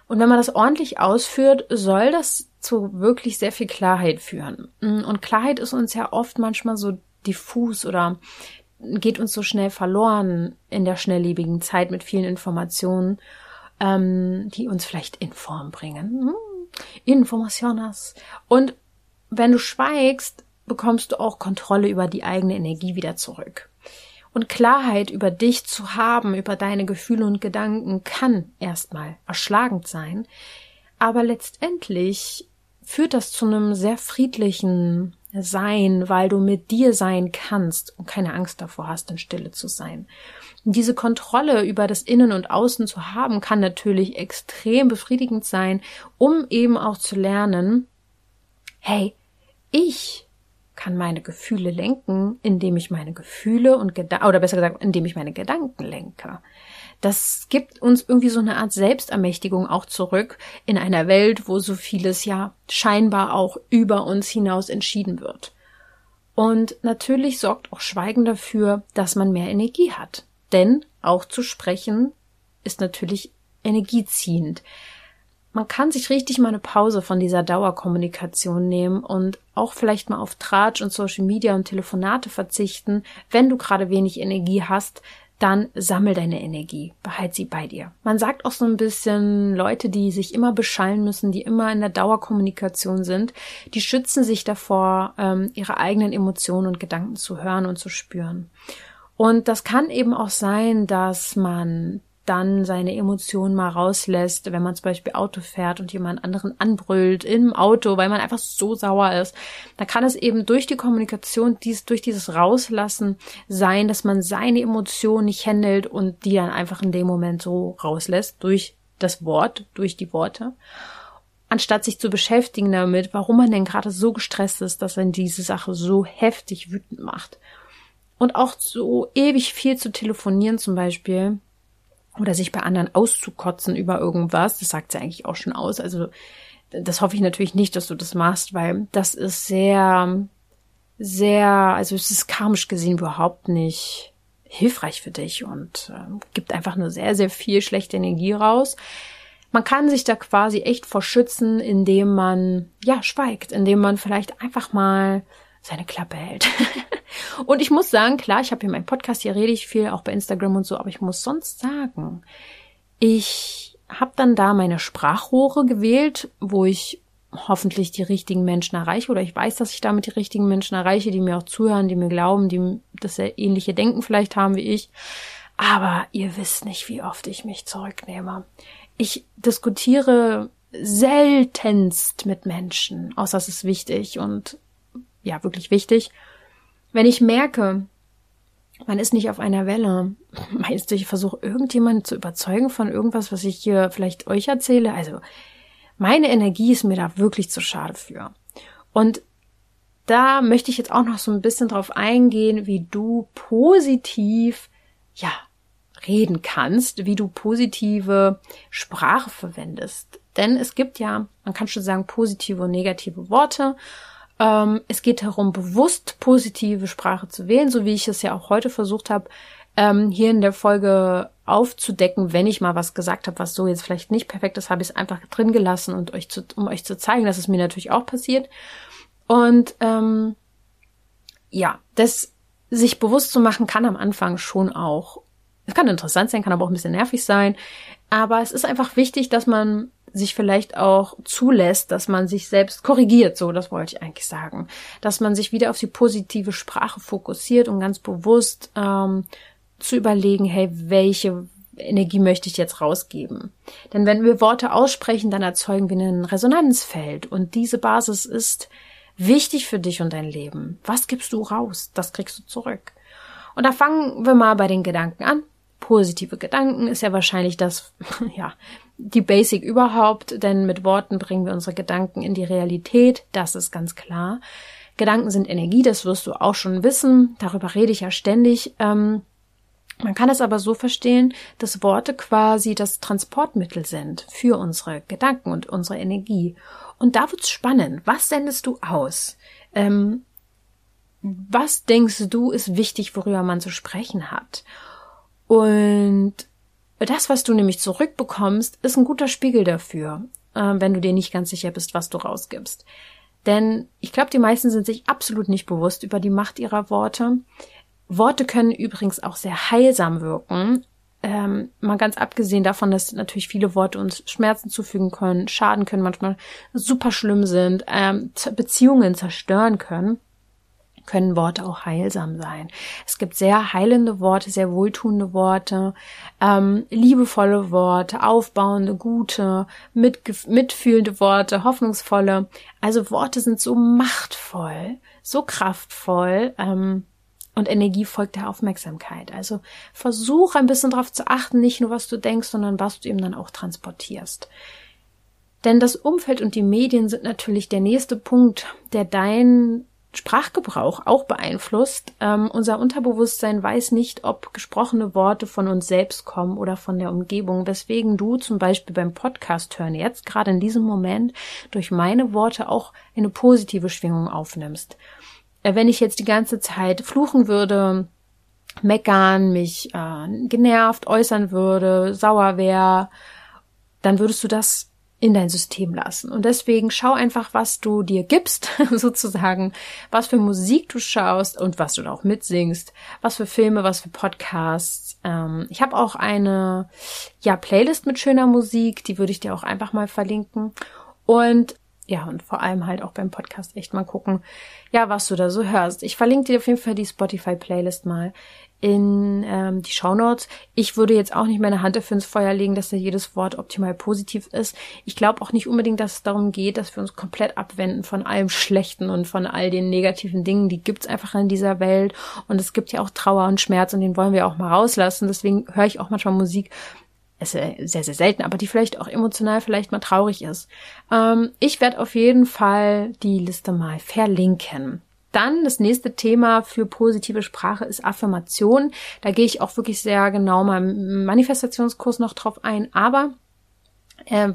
Und wenn man das ordentlich ausführt, soll das zu wirklich sehr viel Klarheit führen. Mm, und Klarheit ist uns ja oft manchmal so diffus oder geht uns so schnell verloren in der schnelllebigen Zeit mit vielen Informationen, ähm, die uns vielleicht in Form bringen. Hm? Informationas. Und wenn du schweigst, bekommst du auch Kontrolle über die eigene Energie wieder zurück. Und Klarheit über dich zu haben, über deine Gefühle und Gedanken kann erstmal erschlagend sein. Aber letztendlich führt das zu einem sehr friedlichen sein, weil du mit dir sein kannst und keine Angst davor hast, in Stille zu sein. Diese Kontrolle über das Innen und Außen zu haben, kann natürlich extrem befriedigend sein, um eben auch zu lernen, hey, ich kann meine Gefühle lenken, indem ich meine Gefühle und Gedanken, oder besser gesagt, indem ich meine Gedanken lenke. Das gibt uns irgendwie so eine Art Selbstermächtigung auch zurück in einer Welt, wo so vieles ja scheinbar auch über uns hinaus entschieden wird. Und natürlich sorgt auch Schweigen dafür, dass man mehr Energie hat. Denn auch zu sprechen ist natürlich energieziehend. Man kann sich richtig mal eine Pause von dieser Dauerkommunikation nehmen und auch vielleicht mal auf Tratsch und Social Media und Telefonate verzichten, wenn du gerade wenig Energie hast, dann sammel deine Energie, behalt sie bei dir. Man sagt auch so ein bisschen, Leute, die sich immer beschallen müssen, die immer in der Dauerkommunikation sind, die schützen sich davor, ähm, ihre eigenen Emotionen und Gedanken zu hören und zu spüren. Und das kann eben auch sein, dass man dann seine Emotionen mal rauslässt, wenn man zum Beispiel Auto fährt und jemand anderen anbrüllt im Auto, weil man einfach so sauer ist, dann kann es eben durch die Kommunikation, dies, durch dieses Rauslassen sein, dass man seine Emotionen nicht händelt und die dann einfach in dem Moment so rauslässt, durch das Wort, durch die Worte, anstatt sich zu beschäftigen damit, warum man denn gerade so gestresst ist, dass man diese Sache so heftig wütend macht. Und auch so ewig viel zu telefonieren zum Beispiel, oder sich bei anderen auszukotzen über irgendwas, das sagt sie eigentlich auch schon aus. Also das hoffe ich natürlich nicht, dass du das machst, weil das ist sehr, sehr, also es ist karmisch gesehen überhaupt nicht hilfreich für dich und äh, gibt einfach nur sehr, sehr viel schlechte Energie raus. Man kann sich da quasi echt vor schützen, indem man, ja, schweigt, indem man vielleicht einfach mal seine Klappe hält. und ich muss sagen, klar, ich habe hier meinen Podcast, hier rede ich viel, auch bei Instagram und so, aber ich muss sonst sagen, ich habe dann da meine Sprachrohre gewählt, wo ich hoffentlich die richtigen Menschen erreiche oder ich weiß, dass ich damit die richtigen Menschen erreiche, die mir auch zuhören, die mir glauben, die das ähnliche Denken vielleicht haben wie ich. Aber ihr wisst nicht, wie oft ich mich zurücknehme. Ich diskutiere seltenst mit Menschen, außer es ist wichtig und ja wirklich wichtig. Wenn ich merke, man ist nicht auf einer Welle, meinst du, ich versuche irgendjemanden zu überzeugen von irgendwas, was ich hier vielleicht euch erzähle? Also meine Energie ist mir da wirklich zu schade für. Und da möchte ich jetzt auch noch so ein bisschen drauf eingehen, wie du positiv, ja, reden kannst, wie du positive Sprache verwendest. Denn es gibt ja, man kann schon sagen, positive und negative Worte. Ähm, es geht darum, bewusst positive Sprache zu wählen, so wie ich es ja auch heute versucht habe, ähm, hier in der Folge aufzudecken, wenn ich mal was gesagt habe, was so jetzt vielleicht nicht perfekt ist, habe ich es einfach drin gelassen und euch zu, um euch zu zeigen, dass es mir natürlich auch passiert. Und ähm, ja, das sich bewusst zu machen, kann am Anfang schon auch, es kann interessant sein, kann aber auch ein bisschen nervig sein. Aber es ist einfach wichtig, dass man sich vielleicht auch zulässt, dass man sich selbst korrigiert, so das wollte ich eigentlich sagen, dass man sich wieder auf die positive Sprache fokussiert und ganz bewusst ähm, zu überlegen, hey, welche Energie möchte ich jetzt rausgeben? Denn wenn wir Worte aussprechen, dann erzeugen wir ein Resonanzfeld und diese Basis ist wichtig für dich und dein Leben. Was gibst du raus? Das kriegst du zurück. Und da fangen wir mal bei den Gedanken an. Positive Gedanken ist ja wahrscheinlich das, ja, die Basic überhaupt, denn mit Worten bringen wir unsere Gedanken in die Realität, das ist ganz klar. Gedanken sind Energie, das wirst du auch schon wissen, darüber rede ich ja ständig. Ähm, man kann es aber so verstehen, dass Worte quasi das Transportmittel sind für unsere Gedanken und unsere Energie. Und da wird's spannend. Was sendest du aus? Ähm, was denkst du ist wichtig, worüber man zu sprechen hat? Und das, was du nämlich zurückbekommst, ist ein guter Spiegel dafür, äh, wenn du dir nicht ganz sicher bist, was du rausgibst. Denn ich glaube, die meisten sind sich absolut nicht bewusst über die Macht ihrer Worte. Worte können übrigens auch sehr heilsam wirken. Ähm, mal ganz abgesehen davon, dass natürlich viele Worte uns Schmerzen zufügen können, schaden können, manchmal super schlimm sind, ähm, Beziehungen zerstören können. Können Worte auch heilsam sein. Es gibt sehr heilende Worte, sehr wohltuende Worte, ähm, liebevolle Worte, aufbauende, gute, mitgef mitfühlende Worte, hoffnungsvolle. Also Worte sind so machtvoll, so kraftvoll. Ähm, und Energie folgt der Aufmerksamkeit. Also versuch ein bisschen darauf zu achten, nicht nur was du denkst, sondern was du eben dann auch transportierst. Denn das Umfeld und die Medien sind natürlich der nächste Punkt, der dein Sprachgebrauch auch beeinflusst. Ähm, unser Unterbewusstsein weiß nicht, ob gesprochene Worte von uns selbst kommen oder von der Umgebung, weswegen du zum Beispiel beim Podcast hören jetzt gerade in diesem Moment durch meine Worte auch eine positive Schwingung aufnimmst. Äh, wenn ich jetzt die ganze Zeit fluchen würde, meckern, mich äh, genervt äußern würde, sauer wäre, dann würdest du das in dein System lassen. Und deswegen schau einfach, was du dir gibst, sozusagen, was für Musik du schaust und was du da auch mitsingst, was für Filme, was für Podcasts. Ähm, ich habe auch eine ja Playlist mit schöner Musik, die würde ich dir auch einfach mal verlinken. Und ja, und vor allem halt auch beim Podcast echt mal gucken, ja, was du da so hörst. Ich verlinke dir auf jeden Fall die Spotify-Playlist mal in ähm, die Shownotes. Ich würde jetzt auch nicht meine Hand dafür ins Feuer legen, dass da jedes Wort optimal positiv ist. Ich glaube auch nicht unbedingt, dass es darum geht, dass wir uns komplett abwenden von allem Schlechten und von all den negativen Dingen. Die gibt's einfach in dieser Welt. Und es gibt ja auch Trauer und Schmerz und den wollen wir auch mal rauslassen. Deswegen höre ich auch manchmal Musik, ist sehr, sehr selten, aber die vielleicht auch emotional vielleicht mal traurig ist. Ähm, ich werde auf jeden Fall die Liste mal verlinken. Dann das nächste Thema für positive Sprache ist Affirmation. Da gehe ich auch wirklich sehr genau im Manifestationskurs noch drauf ein. Aber äh,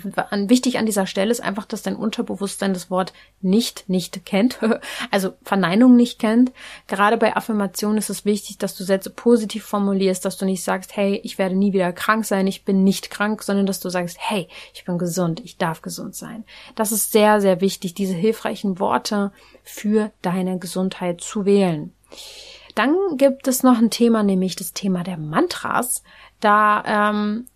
wichtig an dieser Stelle ist einfach, dass dein Unterbewusstsein das Wort nicht nicht kennt, also Verneinung nicht kennt. Gerade bei Affirmationen ist es wichtig, dass du Sätze positiv formulierst, dass du nicht sagst, hey, ich werde nie wieder krank sein, ich bin nicht krank, sondern dass du sagst, hey, ich bin gesund, ich darf gesund sein. Das ist sehr, sehr wichtig, diese hilfreichen Worte für deine Gesundheit zu wählen. Dann gibt es noch ein Thema, nämlich das Thema der Mantras. Da ähm,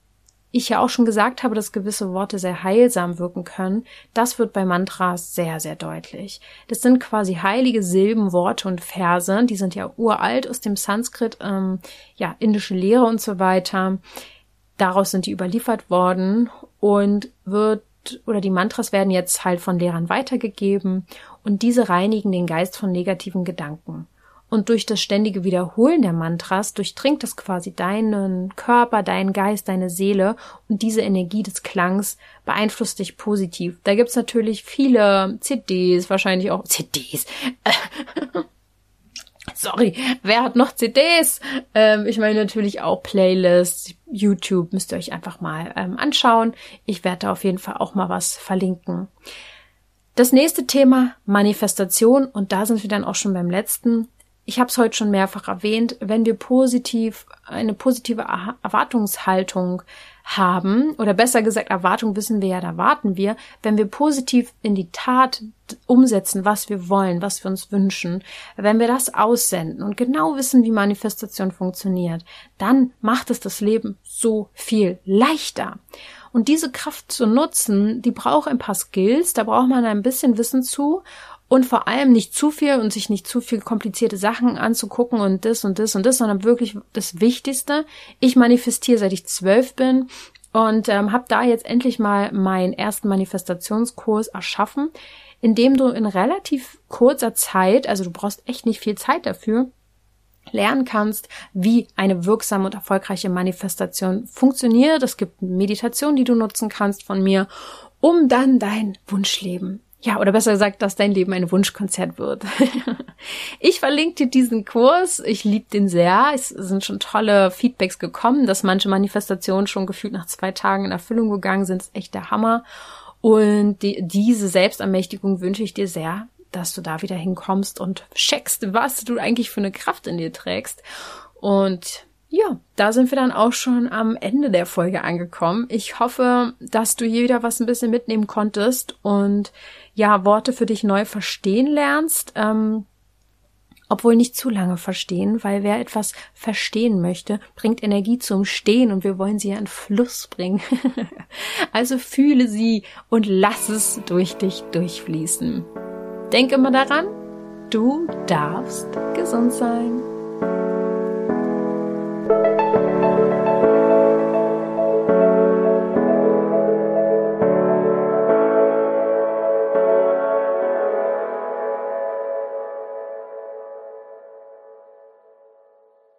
ich ja auch schon gesagt habe, dass gewisse Worte sehr heilsam wirken können, das wird bei Mantras sehr, sehr deutlich. Das sind quasi heilige Silben, Worte und Verse, die sind ja uralt aus dem Sanskrit, ähm, ja, indische Lehre und so weiter. Daraus sind die überliefert worden und wird oder die Mantras werden jetzt halt von Lehrern weitergegeben und diese reinigen den Geist von negativen Gedanken. Und durch das ständige Wiederholen der Mantras durchdringt das quasi deinen Körper, deinen Geist, deine Seele und diese Energie des Klangs beeinflusst dich positiv. Da gibt's natürlich viele CDs, wahrscheinlich auch CDs. Sorry, wer hat noch CDs? Ähm, ich meine natürlich auch Playlists, YouTube müsst ihr euch einfach mal ähm, anschauen. Ich werde da auf jeden Fall auch mal was verlinken. Das nächste Thema Manifestation und da sind wir dann auch schon beim letzten ich habe es heute schon mehrfach erwähnt, wenn wir positiv eine positive Erwartungshaltung haben oder besser gesagt Erwartung wissen wir ja, da warten wir, wenn wir positiv in die Tat umsetzen, was wir wollen, was wir uns wünschen, wenn wir das aussenden und genau wissen, wie Manifestation funktioniert, dann macht es das Leben so viel leichter. Und diese Kraft zu nutzen, die braucht ein paar Skills, da braucht man ein bisschen Wissen zu und vor allem nicht zu viel und sich nicht zu viel komplizierte Sachen anzugucken und das und das und das, sondern wirklich das Wichtigste. Ich manifestiere, seit ich zwölf bin und ähm, habe da jetzt endlich mal meinen ersten Manifestationskurs erschaffen, in dem du in relativ kurzer Zeit, also du brauchst echt nicht viel Zeit dafür, lernen kannst, wie eine wirksame und erfolgreiche Manifestation funktioniert. Es gibt Meditation, die du nutzen kannst von mir, um dann dein Wunschleben ja, oder besser gesagt, dass dein Leben ein Wunschkonzert wird. ich verlinke dir diesen Kurs. Ich liebe den sehr. Es sind schon tolle Feedbacks gekommen, dass manche Manifestationen schon gefühlt nach zwei Tagen in Erfüllung gegangen sind. Das ist echt der Hammer. Und die, diese Selbstermächtigung wünsche ich dir sehr, dass du da wieder hinkommst und checkst, was du eigentlich für eine Kraft in dir trägst. Und ja, da sind wir dann auch schon am Ende der Folge angekommen. Ich hoffe, dass du hier wieder was ein bisschen mitnehmen konntest und ja, Worte für dich neu verstehen lernst. Ähm, obwohl nicht zu lange verstehen, weil wer etwas verstehen möchte, bringt Energie zum Stehen und wir wollen sie ja in Fluss bringen. also fühle sie und lass es durch dich durchfließen. Denk immer daran, du darfst gesund sein.